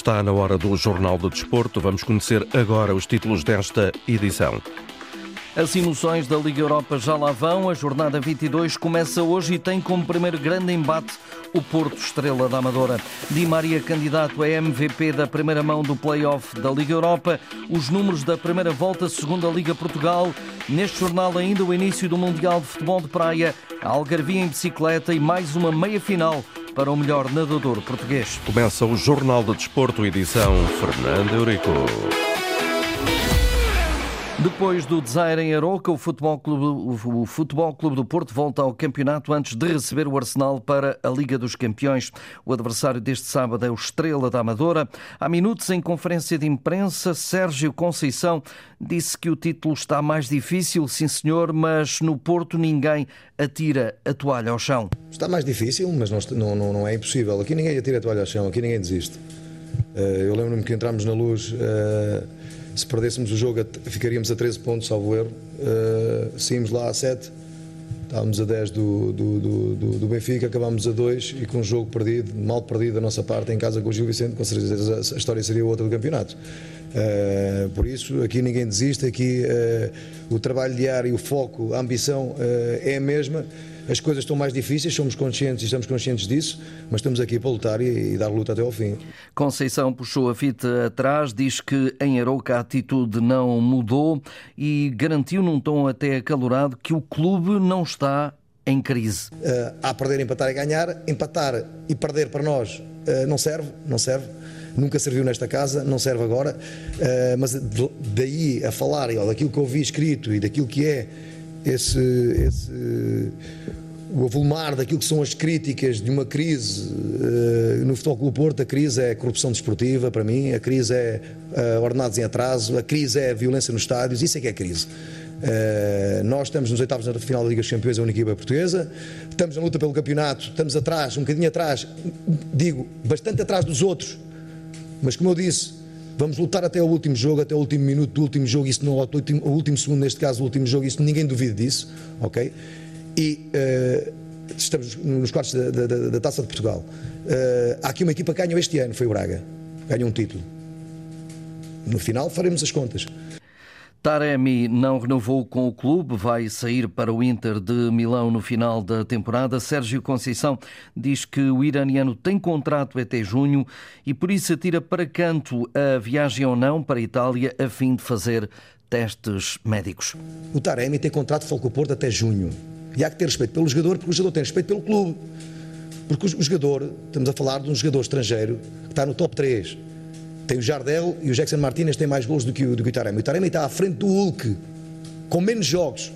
Está na hora do Jornal do Desporto. Vamos conhecer agora os títulos desta edição. As emoções da Liga Europa já lá vão. A jornada 22 começa hoje e tem como primeiro grande embate o Porto Estrela da Amadora. Di Maria, candidato a MVP da primeira mão do play-off da Liga Europa. Os números da primeira volta, segundo a Liga Portugal. Neste jornal, ainda o início do Mundial de Futebol de Praia, a Algarvia em bicicleta e mais uma meia-final para o melhor nadador português. Começa o Jornal do Desporto, edição Fernando Eurico. Depois do desaire em Aroca, o Futebol, Clube, o Futebol Clube do Porto volta ao campeonato antes de receber o Arsenal para a Liga dos Campeões. O adversário deste sábado é o Estrela da Amadora. Há minutos, em conferência de imprensa, Sérgio Conceição disse que o título está mais difícil, sim senhor, mas no Porto ninguém atira a toalha ao chão. Está mais difícil, mas não, não, não é impossível. Aqui ninguém atira a toalha ao chão, aqui ninguém desiste. Eh, eu lembro-me que entramos na luz eh, se perdêssemos o jogo, ficaríamos a 13 pontos, salvo erro. Uh, saímos lá a 7, estávamos a 10 do, do, do, do, Benfica, acabámos a 2 e com um jogo perdido, mal perdido da nossa parte, em casa com o Gil Vicente, com certeza a história seria outra do campeonato. Por isso, aqui ninguém desiste, aqui o trabalho diário, o foco, a ambição é a mesma as coisas estão mais difíceis, somos conscientes e estamos conscientes disso, mas estamos aqui para lutar e, e dar luta até ao fim. Conceição puxou a fita atrás, diz que em Arouca a atitude não mudou e garantiu num tom até acalorado que o clube não está em crise. Uh, há perder, empatar e ganhar. Empatar e perder para nós uh, não serve, não serve. Nunca serviu nesta casa, não serve agora. Uh, mas daí a falar ó, daquilo que eu vi escrito e daquilo que é esse, esse o avolumar daquilo que são as críticas de uma crise uh, no Futebol Clube Porto, a crise é a corrupção desportiva para mim, a crise é uh, ordenados em atraso, a crise é a violência nos estádios, isso é que é crise. Uh, nós estamos nos oitavos da final da Liga dos Campeões, a única equipa portuguesa, estamos na luta pelo campeonato, estamos atrás, um bocadinho atrás, digo, bastante atrás dos outros, mas como eu disse, vamos lutar até o último jogo, até o último minuto do último jogo, isso não, o último, o último segundo, neste caso, o último jogo, isso ninguém duvida disso, ok? e uh, estamos nos quartos da, da, da, Taça de Portugal. Uh, há aqui uma equipa que ganhou este ano, foi o Braga. Ganhou um título. No final faremos as contas. Taremi não renovou com o clube, vai sair para o Inter de Milão no final da temporada. Sérgio Conceição diz que o iraniano tem contrato até junho e por isso atira para canto a viagem ou não para a Itália a fim de fazer testes médicos. O Taremi tem contrato com o Porto até junho. E há que ter respeito pelo jogador, porque o jogador tem respeito pelo clube. Porque o jogador, estamos a falar de um jogador estrangeiro que está no top 3. Tem o Jardel e o Jackson Martinez têm mais gols do que o, do que o Taremi. O Taremi está à frente do Hulk, com menos jogos.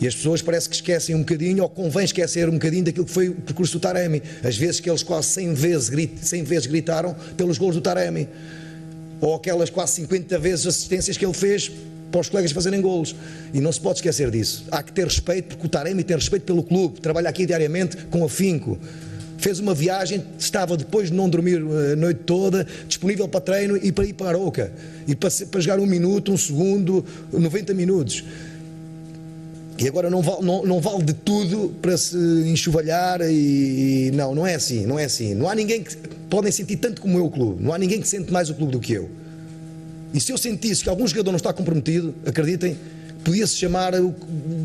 E as pessoas parece que esquecem um bocadinho, ou convém esquecer um bocadinho daquilo que foi o percurso do Taremi. As vezes que eles quase 100 vezes, 100 vezes gritaram pelos gols do Taremi. Ou aquelas quase 50 vezes assistências que ele fez para os colegas fazerem golos. E não se pode esquecer disso. Há que ter respeito, porque o Taremi tem respeito pelo clube, trabalha aqui diariamente com afinco. Fez uma viagem, estava depois de não dormir eh, a noite toda, disponível para treino e para ir para a Aroca. E para, para jogar um minuto, um segundo, 90 minutos. E agora não vale, não, não vale de tudo para se enxovalhar e, e, não, não é assim, não é assim. Não há ninguém que podem sentir tanto como eu o clube. Não há ninguém que sente mais o clube do que eu. E se eu sentisse que algum jogador não está comprometido, acreditem, podia-se chamar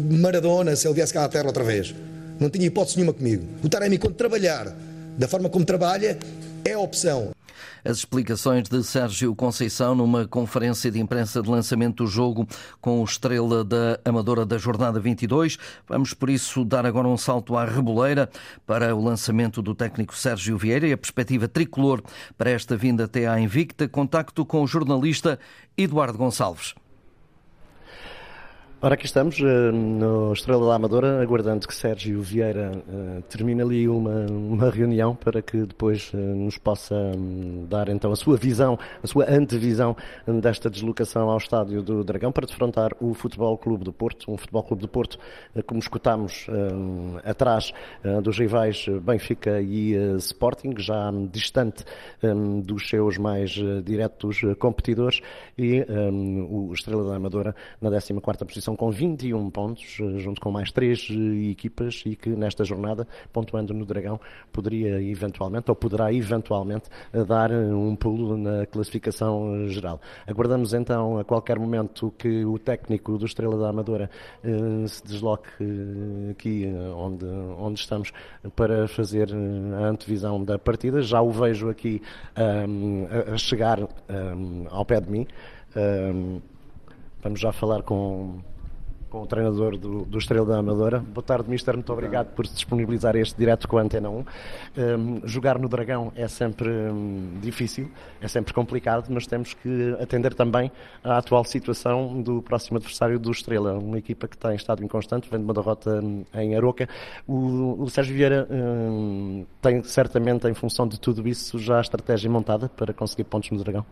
Maradona se ele viesse cá à terra outra vez. Não tinha hipótese nenhuma comigo. O Taremi, quando trabalhar da forma como trabalha, é a opção. As explicações de Sérgio Conceição numa conferência de imprensa de lançamento do jogo com o estrela da Amadora da Jornada 22. Vamos, por isso, dar agora um salto à reboleira para o lançamento do técnico Sérgio Vieira e a perspectiva tricolor para esta vinda até à Invicta. Contacto com o jornalista Eduardo Gonçalves. Ora, aqui estamos uh, no Estrela da Amadora, aguardando que Sérgio Vieira uh, termine ali uma, uma reunião para que depois uh, nos possa um, dar então a sua visão, a sua antevisão um, desta deslocação ao Estádio do Dragão para defrontar o Futebol Clube do Porto, um Futebol Clube do Porto, como escutámos um, atrás dos rivais Benfica e Sporting, já distante dos seus mais diretos competidores e o Estrela da Amadora na 14ª posição classificação com 21 pontos, junto com mais três equipas e que nesta jornada, pontuando no Dragão, poderia eventualmente, ou poderá eventualmente, dar um pulo na classificação geral. Aguardamos então a qualquer momento que o técnico do Estrela da Amadora se desloque aqui onde, onde estamos para fazer a antevisão da partida. Já o vejo aqui um, a chegar um, ao pé de mim. Um, vamos já falar com, com o treinador do, do Estrela da Amadora. Boa tarde, Mister. Muito obrigado por se disponibilizar este direto com a Antena 1. Um, jogar no Dragão é sempre um, difícil, é sempre complicado, mas temos que atender também à atual situação do próximo adversário do Estrela, uma equipa que está em estado inconstante, vem de uma derrota em Aroca. O, o Sérgio Vieira um, tem certamente, em função de tudo isso, já a estratégia montada para conseguir pontos no Dragão?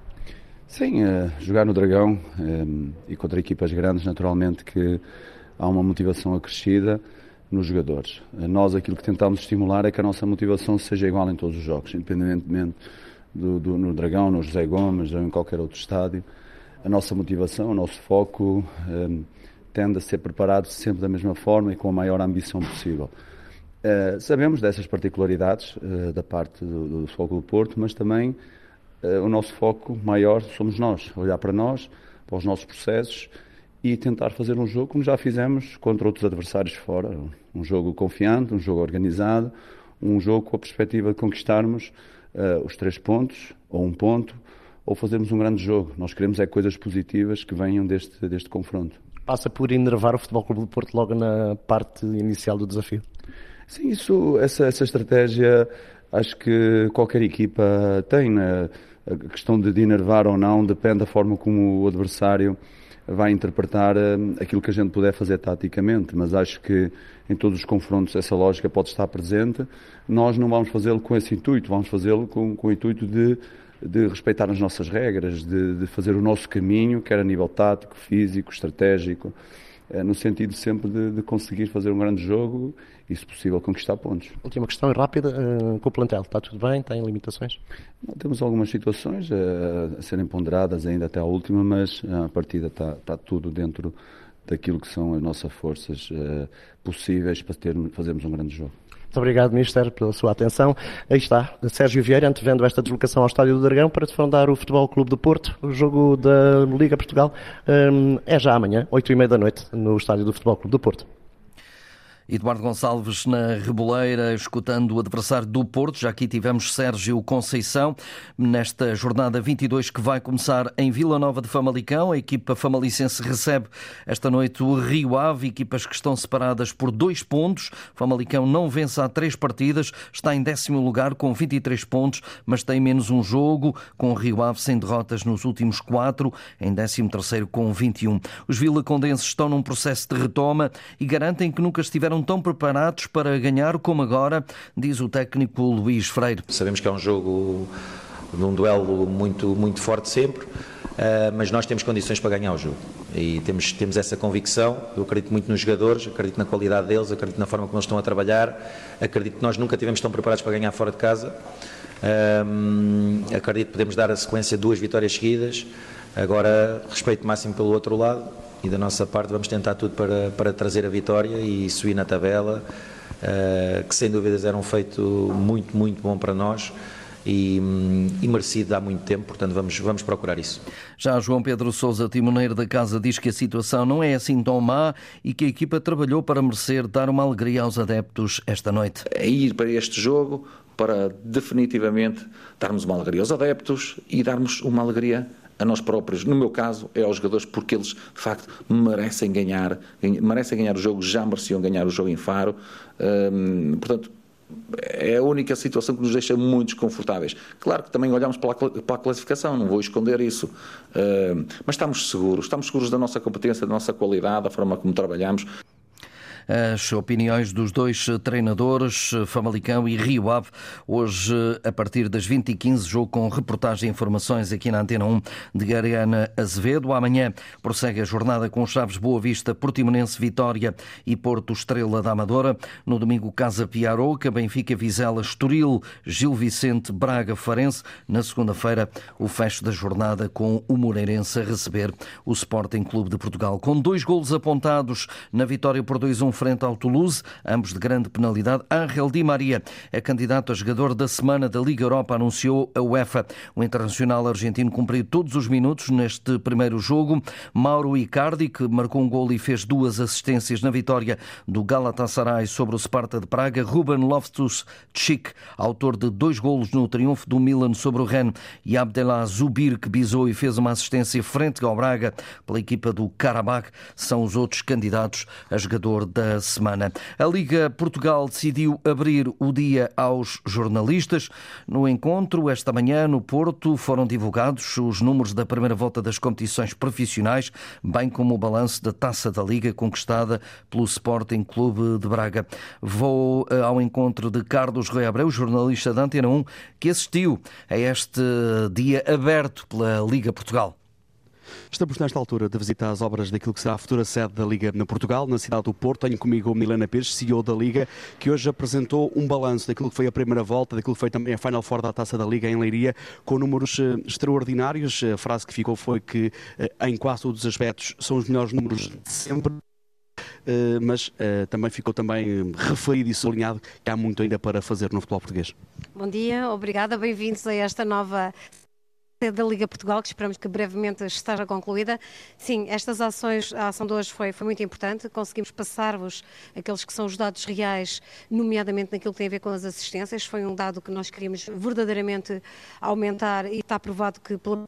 Sim, uh, jogar no Dragão um, e contra equipas grandes, naturalmente que há uma motivação acrescida nos jogadores. Uh, nós aquilo que tentamos estimular é que a nossa motivação seja igual em todos os jogos, independentemente do, do no Dragão, no José Gomes ou em qualquer outro estádio. A nossa motivação, o nosso foco um, tende a ser preparado sempre da mesma forma e com a maior ambição possível. Uh, sabemos dessas particularidades da parte do, do Futebol do Porto, mas também uh, o nosso foco maior somos nós, olhar para nós, para os nossos processos e tentar fazer um jogo como já fizemos contra outros adversários fora. Um jogo confiante, um jogo organizado, um jogo com a perspectiva de conquistarmos uh, os três pontos, ou um ponto, ou fazermos um grande jogo. Nós queremos é coisas positivas que venham deste, deste confronto. Passa por enervar o Futebol Clube do Porto logo na parte inicial do desafio? Sim, isso, essa, essa estratégia acho que qualquer equipa tem. Né? A questão de enervar ou não depende da forma como o adversário vai interpretar eh, aquilo que a gente puder fazer taticamente, mas acho que em todos os confrontos essa lógica pode estar presente. Nós não vamos fazê-lo com esse intuito, vamos fazê-lo com, com o intuito de, de respeitar as nossas regras, de, de fazer o nosso caminho, quer a nível tático, físico, estratégico. Eh, no sentido sempre de, de, conseguir fazer um grande jogo e, se possível, conquistar pontos. Última questão rápida, uh, com o plantel, está tudo bem? Tem limitações? Não, temos algumas situações uh, a serem ponderadas ainda até à última, mas a partida está, está tudo dentro daquilo que são as nossas forças possíveis para ter, fazermos um grande jogo. Muito obrigado, Ministro, pela sua atenção. Aí está, Sérgio Vieira, antevendo esta deslocação ao Estádio do Dragão para defrontar o Futebol Clube do Porto. O jogo da Liga Portugal é já amanhã, 8 e meia da noite, no Estádio do Futebol Clube do Porto. Eduardo Gonçalves na Reboleira, escutando o adversário do Porto. Já aqui tivemos Sérgio Conceição nesta jornada 22 que vai começar em Vila Nova de Famalicão. A equipa famalicense recebe esta noite o Rio Ave, equipas que estão separadas por dois pontos. Famalicão não vence há três partidas, está em décimo lugar com 23 pontos, mas tem menos um jogo, com o Rio Ave sem derrotas nos últimos quatro, em décimo terceiro com 21. Os vilacondenses estão num processo de retoma e garantem que nunca estiveram tão preparados para ganhar como agora, diz o técnico Luís Freire. Sabemos que é um jogo um duelo muito, muito forte sempre, eh, mas nós temos condições para ganhar o jogo e temos, temos essa convicção. Eu acredito muito nos jogadores, acredito na qualidade deles, acredito na forma como eles estão a trabalhar, acredito que nós nunca tivemos tão preparados para ganhar fora de casa. Um, ehm, acredito que podemos dar a sequência de duas vitórias seguidas. Agora, respeito máximo pelo outro lado e da nossa parte vamos tentar tudo para, para trazer a vitória e subir na tabela, uh, que sem dúvidas era um feito muito, muito bom para nós. E, e, merecido há muito tempo, portanto vamos, vamos procurar isso. Já João Pedro Sousa, timoneiro da casa, diz que a situação não é assim tão má e que a equipa trabalhou para merecer dar uma alegria aos adeptos esta noite. É ir para este jogo para definitivamente darmos uma alegria aos adeptos e darmos uma alegria a nós próprios. No meu caso, é aos jogadores porque eles, de facto, merecem ganhar, merecem ganhar o jogo, já mereciam ganhar o jogo em Faro. Hum, portanto, é a única situação que nos deixa muito desconfortáveis. Claro que também olhamos para a, classificação, não vou esconder isso, hum, mas estamos seguros, estamos seguros da nossa competência, da nossa qualidade, da forma como trabalhamos. As opiniões dos dois treinadores, Famalicão e Rio Ave. Hoje, a partir das 20h15, jogo com reportagem e informações aqui na Antena 1 de Gariana Azevedo. Amanhã prossegue a jornada com Chaves Boa Vista, Portimonense Vitória e Porto Estrela da Amadora. No domingo, Casa Piaroca, Benfica Vizela, Estoril, Gil Vicente, Braga, Farense. Na segunda-feira, o fecho da jornada com o Moreirense a receber o Sporting Clube de Portugal. Com dois golos apontados na vitória por 2-1 frente ao Toulouse, ambos de grande penalidade, Ángel Di Maria é candidato a jogador da semana da Liga Europa, anunciou a UEFA. O internacional argentino cumpriu todos os minutos neste primeiro jogo. Mauro Icardi, que marcou um gol e fez duas assistências na vitória do Galatasaray sobre o Sparta de Praga. Ruben Loftus-Cheek, autor de dois golos no triunfo do Milan sobre o Rennes. E Abdellah Zubir, que bisou e fez uma assistência frente ao Braga pela equipa do Karabakh, são os outros candidatos a jogador da semana. A Liga Portugal decidiu abrir o dia aos jornalistas. No encontro, esta manhã, no Porto, foram divulgados os números da primeira volta das competições profissionais, bem como o balanço da taça da Liga conquistada pelo Sporting Clube de Braga. Vou eh, ao encontro de Carlos Rui Abreu, jornalista da Antena 1, que assistiu a este dia aberto pela Liga Portugal. Estamos nesta altura de visitar as obras daquilo que será a futura sede da Liga na Portugal, na cidade do Porto. Tenho comigo Milena Pires, CEO da Liga, que hoje apresentou um balanço daquilo que foi a primeira volta, daquilo que foi também a Final Four da Taça da Liga em Leiria, com números eh, extraordinários. A frase que ficou foi que eh, em quase todos os aspectos são os melhores números de sempre. Uh, mas uh, também ficou também referido e sublinhado que há muito ainda para fazer no futebol português. Bom dia, obrigada, bem-vindos a esta nova da Liga Portugal, que esperamos que brevemente esteja concluída. Sim, estas ações, a ação de hoje foi, foi muito importante. Conseguimos passar-vos aqueles que são os dados reais, nomeadamente naquilo que tem a ver com as assistências. Foi um dado que nós queríamos verdadeiramente aumentar e está provado que pela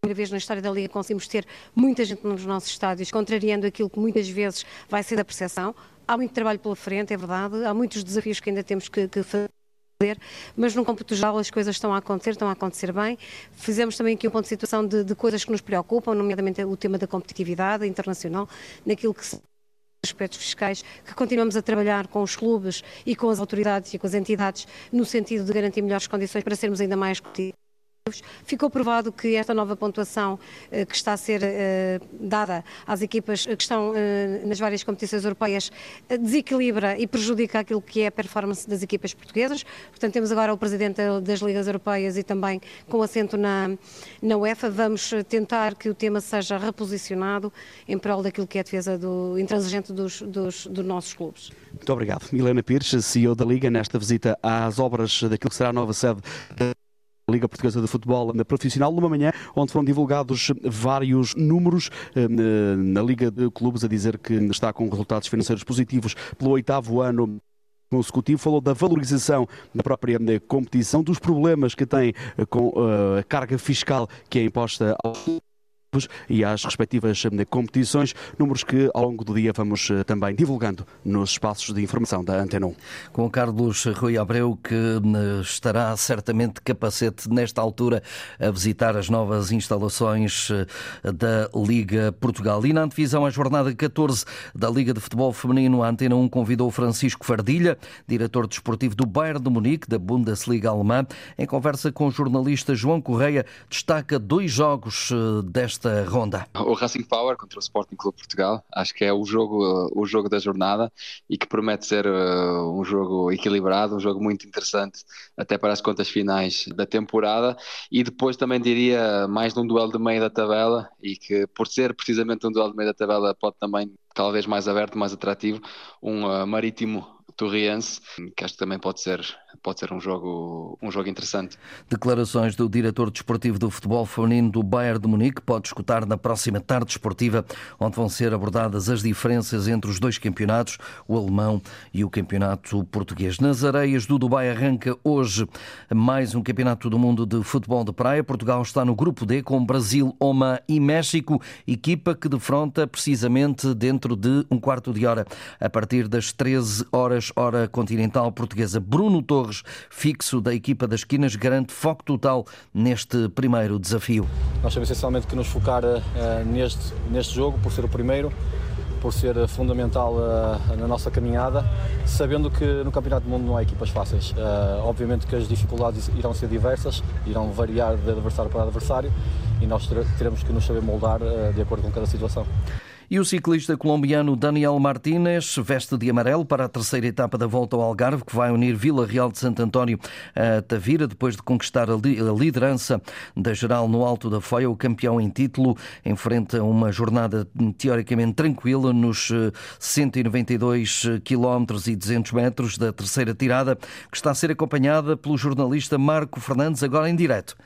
primeira vez na história da Liga conseguimos ter muita gente nos nossos estádios, contrariando aquilo que muitas vezes vai ser da percepção. Há muito trabalho pela frente, é verdade. Há muitos desafios que ainda temos que, que fazer mas no cômputo geral as coisas estão a acontecer, estão a acontecer bem. Fizemos também aqui um ponto de situação de, de coisas que nos preocupam, nomeadamente o tema da competitividade internacional, naquilo que aspectos fiscais, que continuamos a trabalhar com os clubes e com as autoridades e com as entidades no sentido de garantir melhores condições para sermos ainda mais competitivos Ficou provado que esta nova pontuação eh, que está a ser eh, dada às equipas que estão eh, nas várias competições europeias desequilibra e prejudica aquilo que é a performance das equipas portuguesas. Portanto, temos agora o Presidente das Ligas Europeias e também com assento na, na UEFA. Vamos tentar que o tema seja reposicionado em prol daquilo que é a defesa do intransigente dos, dos, dos nossos clubes. Muito obrigado. Milena Pires, CEO da Liga, nesta visita às obras daquilo que será a nova sede da Liga Portuguesa de Futebol na Profissional, numa manhã onde foram divulgados vários números eh, na Liga de Clubes, a dizer que está com resultados financeiros positivos pelo oitavo ano consecutivo, falou da valorização da própria eh, competição, dos problemas que tem eh, com a carga fiscal que é imposta ao e às respectivas eh, competições, números que ao longo do dia vamos eh, também divulgando nos espaços de informação da Antena 1. Com Carlos Rui Abreu, que eh, estará certamente capacete nesta altura a visitar as novas instalações da Liga Portugal. E na antevisão, a jornada 14 da Liga de Futebol Feminino, a Antena 1 convidou Francisco Fardilha, diretor desportivo do Bayern de Munique, da Bundesliga alemã, em conversa com o jornalista João Correia, destaca dois jogos desta desta ronda? O Racing Power contra o Sporting Clube Portugal, acho que é o jogo, o jogo da jornada e que promete ser uh, um jogo equilibrado, um jogo muito interessante até para as contas finais da temporada e depois também diria mais de um duelo de meio da tabela e que por ser precisamente um duelo de meio da tabela pode também cada vez mais aberto, mais atrativo, um uh, marítimo Torriense, que acho que também pode ser, pode ser um, jogo, um jogo interessante. Declarações do diretor desportivo do futebol feminino do Bayern de Munique, pode escutar na próxima tarde esportiva, onde vão ser abordadas as diferenças entre os dois campeonatos, o alemão e o campeonato português. Nas areias do Dubai arranca hoje mais um campeonato do mundo de futebol de praia. Portugal está no grupo D com Brasil, Oman e México, equipa que defronta precisamente dentro de um quarto de hora, a partir das 13 horas hora continental portuguesa. Bruno Torres, fixo da equipa das esquinas, garante foco total neste primeiro desafio. Nós temos essencialmente que nos focar uh, neste, neste jogo, por ser o primeiro. por ser fundamental uh, na nossa caminhada, sabendo que no Campeonato do Mundo não há equipas fáceis. Uh, obviamente que as dificuldades irão ser diversas, irão variar de adversário para adversário e nós teremos que nos saber moldar de acordo com cada situação. E o ciclista colombiano Daniel Martínez veste de amarelo para a terceira etapa da volta ao Algarve, que vai unir Vila Real de Santo António a Tavira, depois de conquistar a liderança da geral no Alto da Foia. O campeão em título enfrenta uma jornada teoricamente tranquila nos 192 km e 200 metros da terceira tirada, que está a ser acompanhada pelo jornalista Marco Fernandes, agora em direto.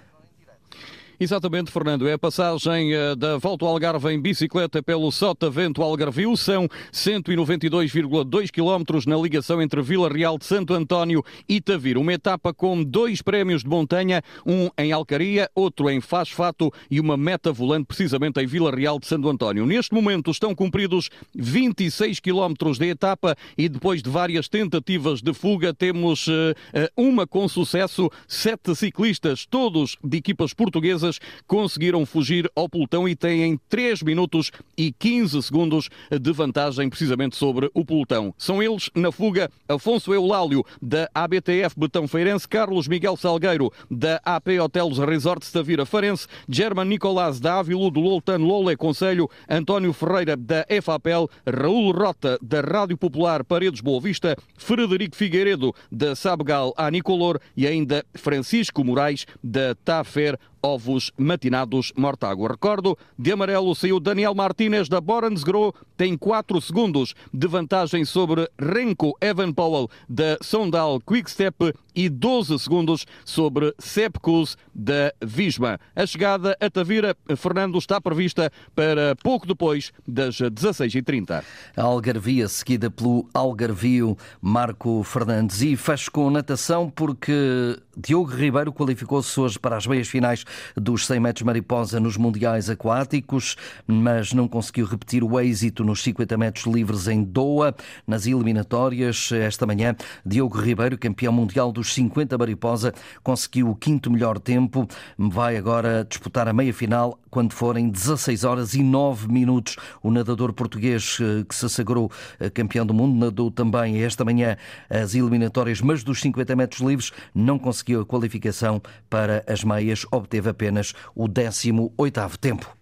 Exatamente, Fernando. É a passagem eh, da Volta ao Algarve em bicicleta pelo Sotavento Algarvio. São 192,2 km na ligação entre Vila Real de Santo António e Tavira. Uma etapa com dois prémios de montanha, um em Alcaria, outro em Fasfato e uma meta volante precisamente em Vila Real de Santo António. Neste momento estão cumpridos 26 km de etapa e depois de várias tentativas de fuga temos uh, uma com sucesso, sete ciclistas, todos de equipas portuguesas conseguiram fugir ao pelotão e têm 3 minutos e 15 segundos de vantagem precisamente sobre o pelotão. São eles na fuga Afonso Eulálio da ABTF Betão Feirense, Carlos Miguel Salgueiro da AP Hotels Resorts Tavira Farense, German Nicolás da Ávilo do Loltan Lole Conselho, António Ferreira da FAPEL, Raul Rota da Rádio Popular Paredes Boa Vista, Frederico Figueiredo da Sabgal Anicolor e ainda Francisco Moraes da Tafer ovos matinados Mortágua. Recordo, de amarelo saiu Daniel Martínez da Borensgro, tem 4 segundos de vantagem sobre Renko Evan Powell da Sondal Quickstep e 12 segundos sobre Sepkus da Visma. A chegada a Tavira, Fernando, está prevista para pouco depois das 16h30. A Algarvia, seguida pelo Algarvio Marco Fernandes. E fecho com natação porque Diogo Ribeiro qualificou-se hoje para as meias finais dos 100 metros mariposa nos Mundiais Aquáticos, mas não conseguiu repetir o êxito nos 50 metros livres em Doha. Nas eliminatórias, esta manhã, Diogo Ribeiro, campeão mundial dos 50 mariposa, conseguiu o quinto melhor tempo. Vai agora disputar a meia final quando forem 16 horas e 9 minutos. O nadador português eh, que se sagrou eh, campeão do mundo nadou também esta manhã as eliminatórias, mas dos 50 metros livres não conseguiu a qualificação para as meias, obteve apenas o 18º tempo.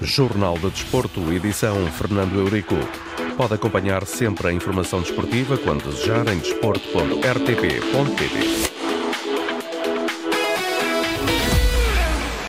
Jornal de Desporto, edição Fernando Eurico. Pode acompanhar sempre a informação desportiva quando desejar em desporto.rtp.pt.